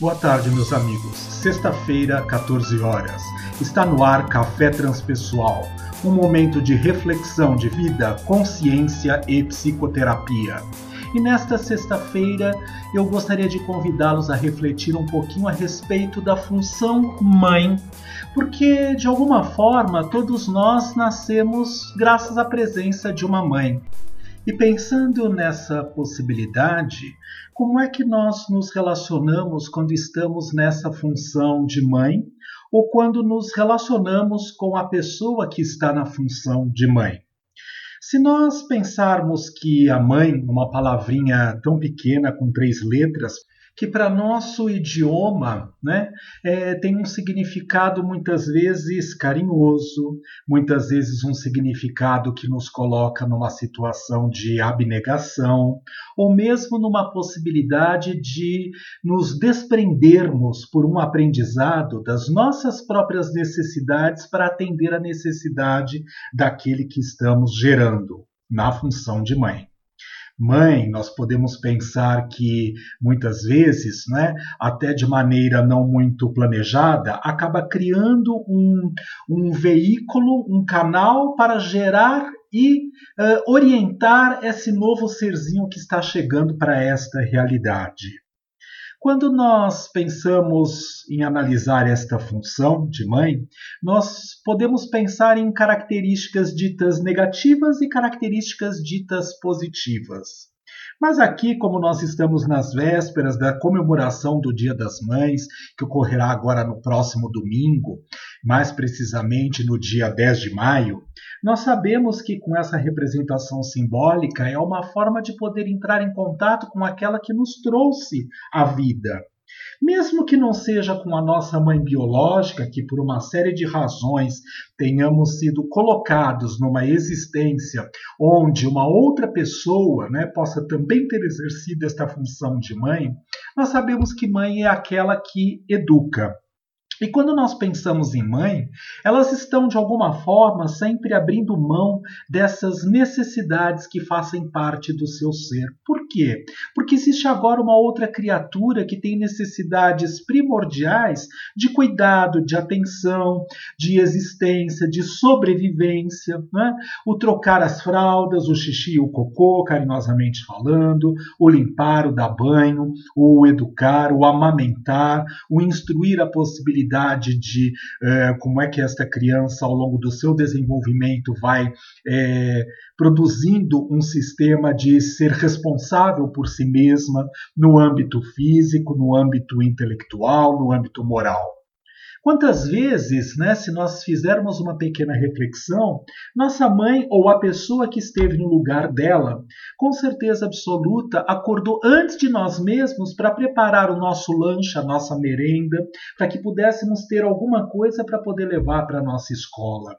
Boa tarde, meus amigos. Sexta-feira, 14 horas. Está no ar Café Transpessoal, um momento de reflexão de vida, consciência e psicoterapia. E nesta sexta-feira eu gostaria de convidá-los a refletir um pouquinho a respeito da função mãe, porque de alguma forma todos nós nascemos graças à presença de uma mãe. E pensando nessa possibilidade, como é que nós nos relacionamos quando estamos nessa função de mãe ou quando nos relacionamos com a pessoa que está na função de mãe? Se nós pensarmos que a mãe, uma palavrinha tão pequena com três letras, que para nosso idioma né, é, tem um significado muitas vezes carinhoso, muitas vezes um significado que nos coloca numa situação de abnegação, ou mesmo numa possibilidade de nos desprendermos por um aprendizado das nossas próprias necessidades para atender a necessidade daquele que estamos gerando na função de mãe mãe, nós podemos pensar que muitas vezes, né, até de maneira não muito planejada, acaba criando um, um veículo, um canal para gerar e uh, orientar esse novo serzinho que está chegando para esta realidade. Quando nós pensamos em analisar esta função de mãe, nós podemos pensar em características ditas negativas e características ditas positivas. Mas aqui, como nós estamos nas vésperas da comemoração do Dia das Mães, que ocorrerá agora no próximo domingo, mais precisamente no dia 10 de maio, nós sabemos que com essa representação simbólica é uma forma de poder entrar em contato com aquela que nos trouxe a vida. Mesmo que não seja com a nossa mãe biológica, que por uma série de razões tenhamos sido colocados numa existência onde uma outra pessoa né, possa também ter exercido esta função de mãe, nós sabemos que mãe é aquela que educa. E quando nós pensamos em mãe, elas estão de alguma forma sempre abrindo mão dessas necessidades que fazem parte do seu ser. Por quê? Porque existe agora uma outra criatura que tem necessidades primordiais de cuidado, de atenção, de existência, de sobrevivência. Né? O trocar as fraldas, o xixi e o cocô, carinhosamente falando, o limpar, o dar banho, o educar, o amamentar, o instruir a possibilidade possibilidade de é, como é que esta criança, ao longo do seu desenvolvimento, vai é, produzindo um sistema de ser responsável por si mesma no âmbito físico, no âmbito intelectual, no âmbito moral. Quantas vezes, né, se nós fizermos uma pequena reflexão, nossa mãe ou a pessoa que esteve no lugar dela, com certeza absoluta, acordou antes de nós mesmos para preparar o nosso lanche, a nossa merenda, para que pudéssemos ter alguma coisa para poder levar para a nossa escola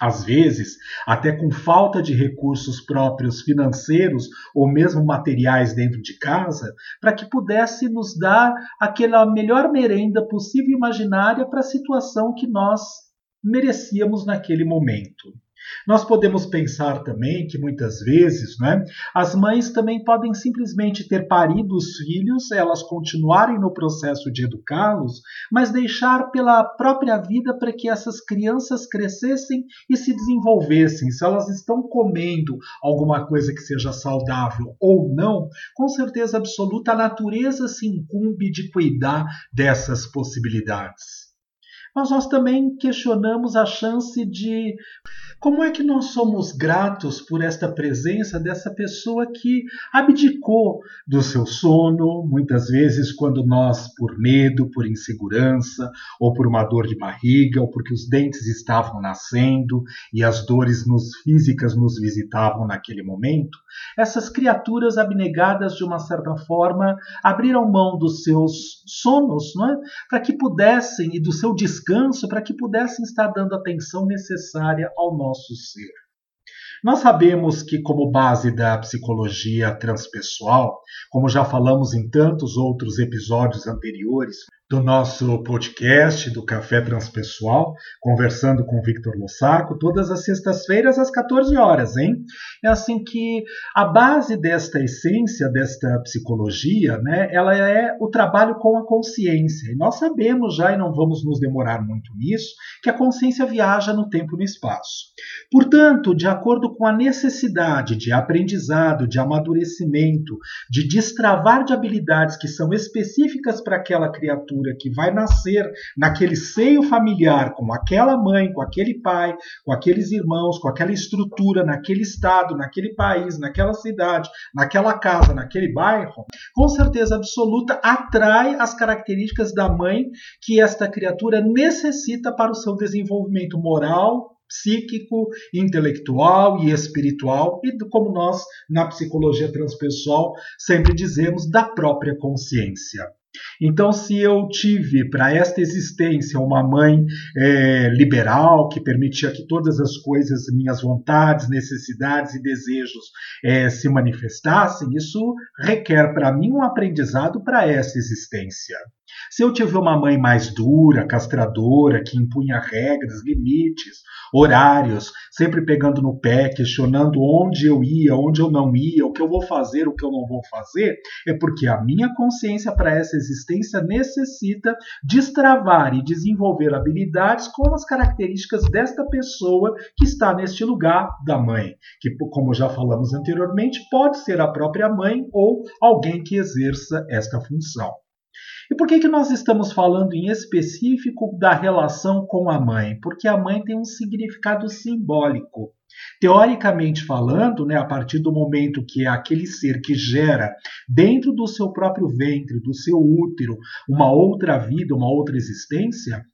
às vezes até com falta de recursos próprios financeiros ou mesmo materiais dentro de casa, para que pudesse nos dar aquela melhor merenda possível imaginária para a situação que nós merecíamos naquele momento. Nós podemos pensar também que muitas vezes né, as mães também podem simplesmente ter parido os filhos, elas continuarem no processo de educá-los, mas deixar pela própria vida para que essas crianças crescessem e se desenvolvessem. Se elas estão comendo alguma coisa que seja saudável ou não, com certeza absoluta a natureza se incumbe de cuidar dessas possibilidades. Mas nós também questionamos a chance de como é que nós somos gratos por esta presença dessa pessoa que abdicou do seu sono, muitas vezes quando nós, por medo, por insegurança, ou por uma dor de barriga, ou porque os dentes estavam nascendo e as dores nos, físicas nos visitavam naquele momento, essas criaturas abnegadas, de uma certa forma, abriram mão dos seus sonos, não é? para que pudessem, e do seu descanso, para que pudessem estar dando a atenção necessária ao nosso ser. Nós sabemos que, como base da psicologia transpessoal, como já falamos em tantos outros episódios anteriores, do nosso podcast do Café Transpessoal, conversando com Victor Lossaco, todas as sextas-feiras às 14 horas, hein? É assim que a base desta essência, desta psicologia, né, ela é o trabalho com a consciência. E nós sabemos já, e não vamos nos demorar muito nisso, que a consciência viaja no tempo e no espaço. Portanto, de acordo com a necessidade de aprendizado, de amadurecimento, de destravar de habilidades que são específicas para aquela criatura, criatura que vai nascer naquele seio familiar, com aquela mãe, com aquele pai, com aqueles irmãos, com aquela estrutura, naquele estado, naquele país, naquela cidade, naquela casa, naquele bairro, com certeza absoluta atrai as características da mãe que esta criatura necessita para o seu desenvolvimento moral, psíquico, intelectual e espiritual, e como nós, na psicologia transpessoal, sempre dizemos, da própria consciência. Então, se eu tive para esta existência uma mãe é, liberal que permitia que todas as coisas, minhas vontades, necessidades e desejos é, se manifestassem, isso requer para mim um aprendizado para essa existência. Se eu tive uma mãe mais dura, castradora, que impunha regras, limites, horários, sempre pegando no pé, questionando onde eu ia, onde eu não ia, o que eu vou fazer, o que eu não vou fazer, é porque a minha consciência para essa existência necessita destravar e desenvolver habilidades com as características desta pessoa que está neste lugar da mãe, que, como já falamos anteriormente, pode ser a própria mãe ou alguém que exerça esta função. E por que, que nós estamos falando em específico da relação com a mãe? Porque a mãe tem um significado simbólico. Teoricamente falando, né, a partir do momento que é aquele ser que gera dentro do seu próprio ventre, do seu útero, uma outra vida, uma outra existência,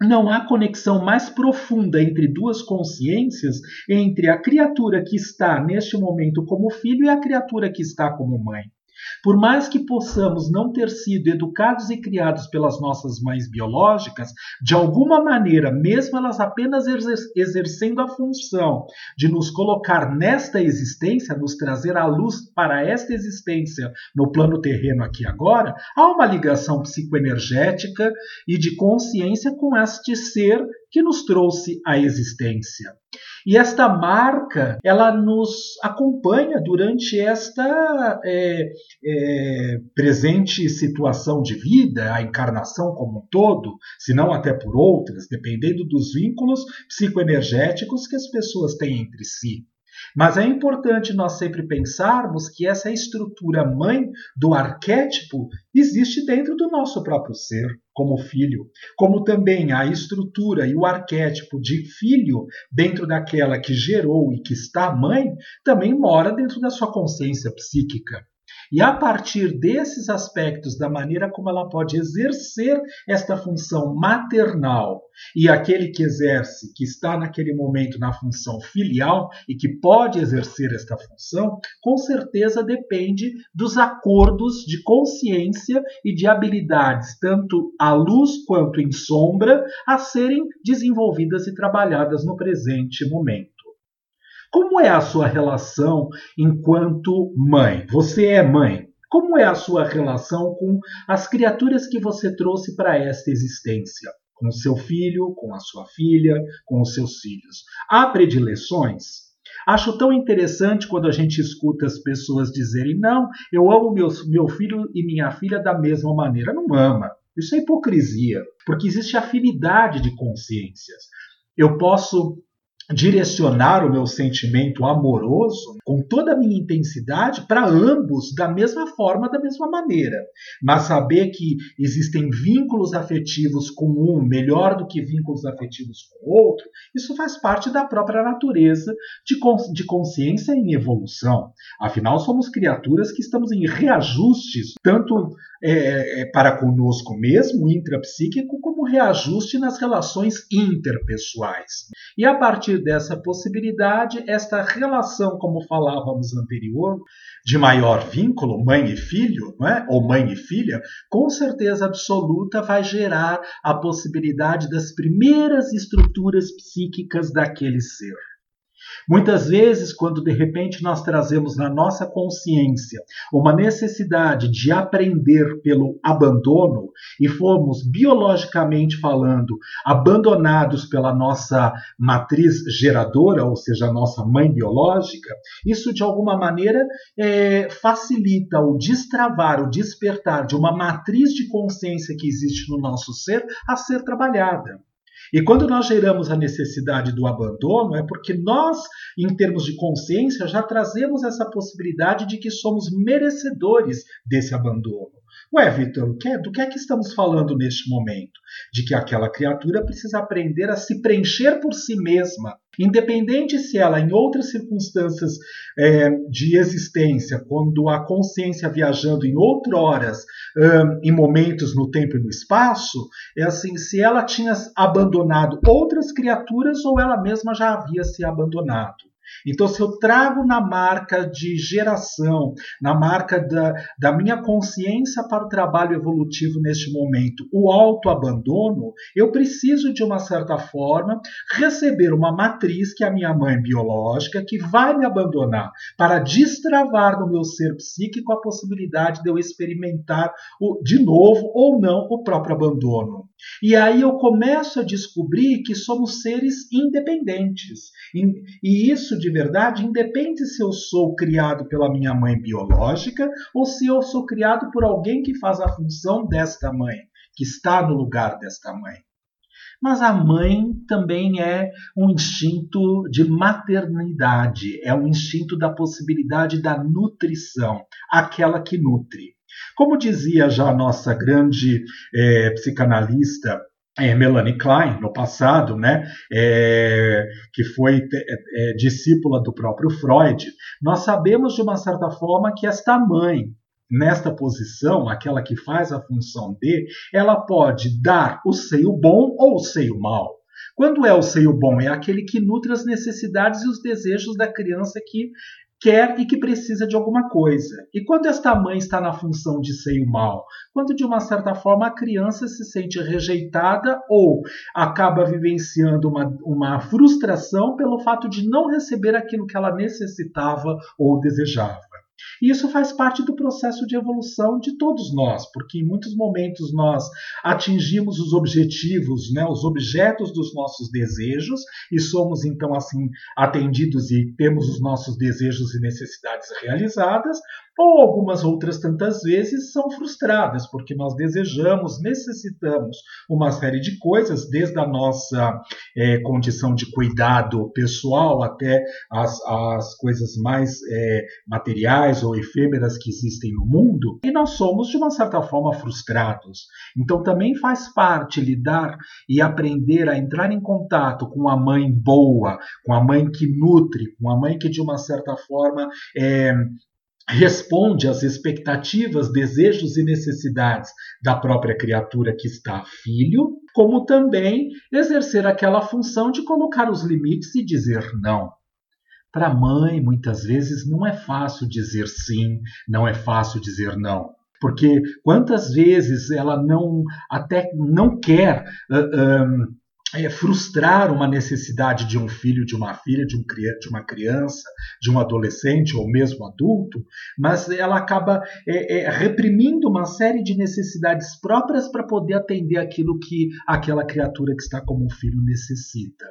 não há conexão mais profunda entre duas consciências, entre a criatura que está neste momento como filho e a criatura que está como mãe. Por mais que possamos não ter sido educados e criados pelas nossas mães biológicas, de alguma maneira, mesmo elas apenas exercendo a função de nos colocar nesta existência, nos trazer a luz para esta existência no plano terreno aqui agora, há uma ligação psicoenergética e de consciência com este ser que nos trouxe à existência. E esta marca, ela nos acompanha durante esta é, é, presente situação de vida, a encarnação como um todo, se não até por outras, dependendo dos vínculos psicoenergéticos que as pessoas têm entre si. Mas é importante nós sempre pensarmos que essa estrutura mãe do arquétipo existe dentro do nosso próprio ser, como filho, como também a estrutura e o arquétipo de filho dentro daquela que gerou e que está mãe, também mora dentro da sua consciência psíquica. E a partir desses aspectos, da maneira como ela pode exercer esta função maternal, e aquele que exerce, que está naquele momento na função filial e que pode exercer esta função, com certeza depende dos acordos de consciência e de habilidades, tanto à luz quanto em sombra, a serem desenvolvidas e trabalhadas no presente momento. Como é a sua relação enquanto mãe? Você é mãe. Como é a sua relação com as criaturas que você trouxe para esta existência? Com seu filho, com a sua filha, com os seus filhos. Há predileções? Acho tão interessante quando a gente escuta as pessoas dizerem: não, eu amo meu, meu filho e minha filha da mesma maneira. Não ama. Isso é hipocrisia, porque existe afinidade de consciências. Eu posso direcionar o meu sentimento amoroso com toda a minha intensidade para ambos da mesma forma, da mesma maneira. Mas saber que existem vínculos afetivos com um melhor do que vínculos afetivos com o outro, isso faz parte da própria natureza de, de consciência em evolução. Afinal, somos criaturas que estamos em reajustes, tanto é, é, para conosco mesmo, intrapsíquico, como reajuste nas relações interpessoais. E a partir dessa possibilidade, esta relação, como falávamos anterior, de maior vínculo, mãe e filho, é? ou mãe e filha, com certeza absoluta vai gerar a possibilidade das primeiras estruturas psíquicas daquele ser. Muitas vezes, quando de repente nós trazemos na nossa consciência uma necessidade de aprender pelo abandono e fomos biologicamente falando abandonados pela nossa matriz geradora, ou seja, a nossa mãe biológica, isso de alguma maneira é, facilita o destravar, o despertar de uma matriz de consciência que existe no nosso ser a ser trabalhada. E quando nós geramos a necessidade do abandono, é porque nós, em termos de consciência, já trazemos essa possibilidade de que somos merecedores desse abandono. Ué, Vitor, do que é que estamos falando neste momento? De que aquela criatura precisa aprender a se preencher por si mesma, independente se ela, em outras circunstâncias é, de existência, quando a consciência viajando em outroras, um, em momentos no tempo e no espaço, é assim, se ela tinha abandonado outras criaturas ou ela mesma já havia se abandonado. Então, se eu trago na marca de geração, na marca da, da minha consciência para o trabalho evolutivo neste momento, o autoabandono, eu preciso, de uma certa forma, receber uma matriz que é a minha mãe biológica, que vai me abandonar, para destravar no meu ser psíquico a possibilidade de eu experimentar o, de novo ou não o próprio abandono. E aí eu começo a descobrir que somos seres independentes. E isso, de verdade, independe se eu sou criado pela minha mãe biológica ou se eu sou criado por alguém que faz a função desta mãe, que está no lugar desta mãe. Mas a mãe também é um instinto de maternidade, é um instinto da possibilidade da nutrição, aquela que nutre. Como dizia já a nossa grande é, psicanalista é, Melanie Klein, no passado, né, é, que foi é, discípula do próprio Freud, nós sabemos de uma certa forma que esta mãe, nesta posição, aquela que faz a função de, ela pode dar o seio bom ou o seio mau. Quando é o seio bom? É aquele que nutre as necessidades e os desejos da criança que quer e que precisa de alguma coisa. E quando esta mãe está na função de seio mal? Quando de uma certa forma a criança se sente rejeitada ou acaba vivenciando uma, uma frustração pelo fato de não receber aquilo que ela necessitava ou desejava. E isso faz parte do processo de evolução de todos nós, porque em muitos momentos nós atingimos os objetivos, né, os objetos dos nossos desejos e somos então assim atendidos e temos os nossos desejos e necessidades realizadas, ou algumas outras tantas vezes são frustradas, porque nós desejamos, necessitamos uma série de coisas, desde a nossa é, condição de cuidado pessoal até as, as coisas mais é, materiais ou efêmeras que existem no mundo, e nós somos, de uma certa forma, frustrados. Então também faz parte lidar e aprender a entrar em contato com a mãe boa, com a mãe que nutre, com a mãe que, de uma certa forma, é, responde às expectativas, desejos e necessidades da própria criatura que está filho, como também exercer aquela função de colocar os limites e dizer não. Para a mãe, muitas vezes não é fácil dizer sim, não é fácil dizer não. Porque quantas vezes ela não até não quer uh, é, frustrar uma necessidade de um filho, de uma filha, de, um, de, uma criança, de um adolescente ou mesmo adulto, mas ela acaba é, é, reprimindo uma série de necessidades próprias para poder atender aquilo que aquela criatura que está como um filho necessita.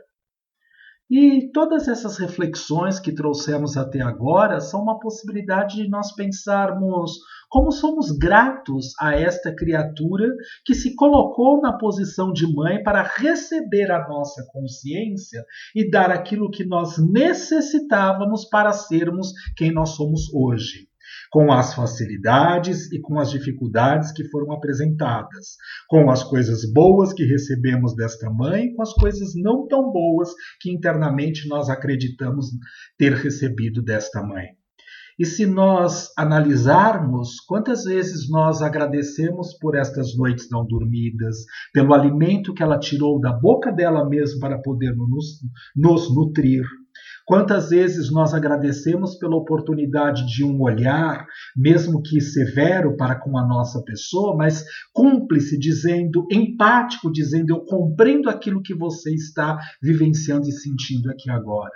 E todas essas reflexões que trouxemos até agora são uma possibilidade de nós pensarmos como somos gratos a esta criatura que se colocou na posição de mãe para receber a nossa consciência e dar aquilo que nós necessitávamos para sermos quem nós somos hoje com as facilidades e com as dificuldades que foram apresentadas, com as coisas boas que recebemos desta mãe, com as coisas não tão boas que internamente nós acreditamos ter recebido desta mãe. E se nós analisarmos quantas vezes nós agradecemos por estas noites não dormidas, pelo alimento que ela tirou da boca dela mesma para poder nos, nos nutrir, Quantas vezes nós agradecemos pela oportunidade de um olhar, mesmo que severo para com a nossa pessoa, mas cúmplice, dizendo, empático, dizendo: Eu compreendo aquilo que você está vivenciando e sentindo aqui agora.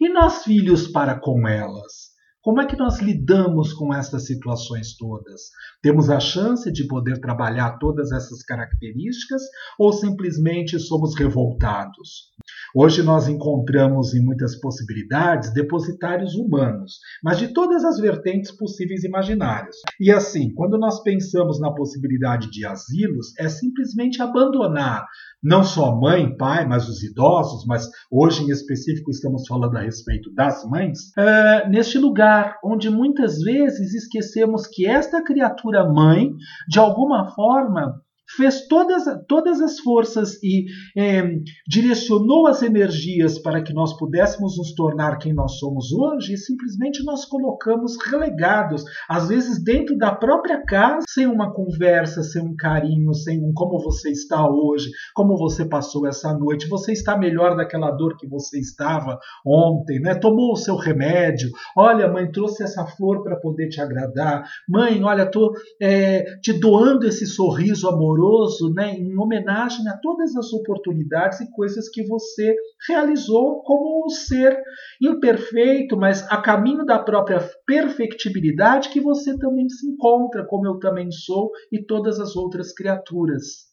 E nós, filhos, para com elas? Como é que nós lidamos com essas situações todas? Temos a chance de poder trabalhar todas essas características ou simplesmente somos revoltados? Hoje nós encontramos em muitas possibilidades depositários humanos, mas de todas as vertentes possíveis e imaginárias. E assim, quando nós pensamos na possibilidade de asilos, é simplesmente abandonar não só mãe, pai, mas os idosos, mas hoje em específico estamos falando a respeito das mães, é, neste lugar onde muitas vezes esquecemos que esta criatura mãe, de alguma forma, fez todas, todas as forças e é, direcionou as energias para que nós pudéssemos nos tornar quem nós somos hoje, e simplesmente nós colocamos relegados, às vezes dentro da própria casa, sem uma conversa, sem um carinho, sem um como você está hoje, como você passou essa noite, você está melhor daquela dor que você estava ontem, né? Tomou o seu remédio, olha, mãe, trouxe essa flor para poder te agradar, mãe, olha, estou é, te doando esse sorriso amoroso amoroso, né, em homenagem a todas as oportunidades e coisas que você realizou como um ser imperfeito, mas a caminho da própria perfectibilidade que você também se encontra, como eu também sou e todas as outras criaturas.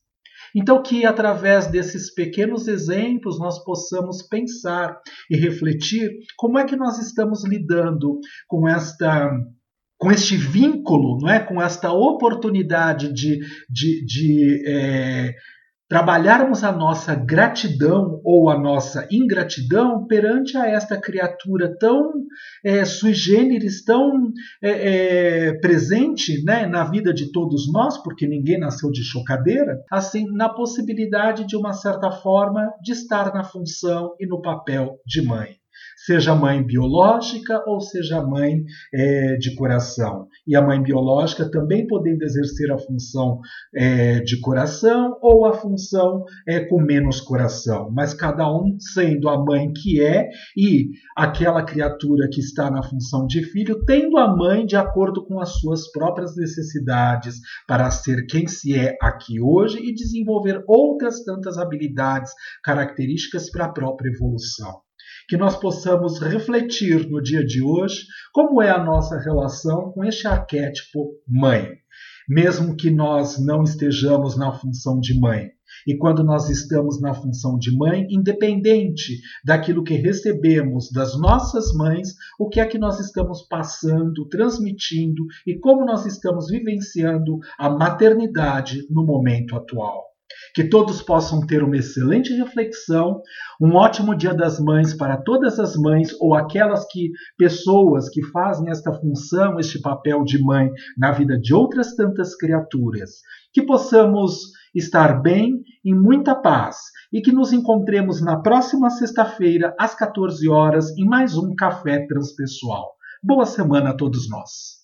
Então, que através desses pequenos exemplos nós possamos pensar e refletir como é que nós estamos lidando com esta com este vínculo, não é? com esta oportunidade de, de, de é, trabalharmos a nossa gratidão ou a nossa ingratidão perante a esta criatura tão é, sui generis, tão é, é, presente né, na vida de todos nós, porque ninguém nasceu de chocadeira, assim, na possibilidade de uma certa forma de estar na função e no papel de mãe seja mãe biológica ou seja mãe é, de coração. E a mãe biológica também podendo exercer a função é, de coração ou a função é, com menos coração, mas cada um sendo a mãe que é e aquela criatura que está na função de filho, tendo a mãe de acordo com as suas próprias necessidades para ser quem se é aqui hoje e desenvolver outras tantas habilidades, características para a própria evolução que nós possamos refletir no dia de hoje como é a nossa relação com este arquétipo mãe, mesmo que nós não estejamos na função de mãe. E quando nós estamos na função de mãe, independente daquilo que recebemos das nossas mães, o que é que nós estamos passando, transmitindo e como nós estamos vivenciando a maternidade no momento atual. Que todos possam ter uma excelente reflexão, um ótimo Dia das Mães para todas as mães ou aquelas que pessoas que fazem esta função, este papel de mãe na vida de outras tantas criaturas. Que possamos estar bem, em muita paz e que nos encontremos na próxima sexta-feira às 14 horas em mais um café transpessoal. Boa semana a todos nós.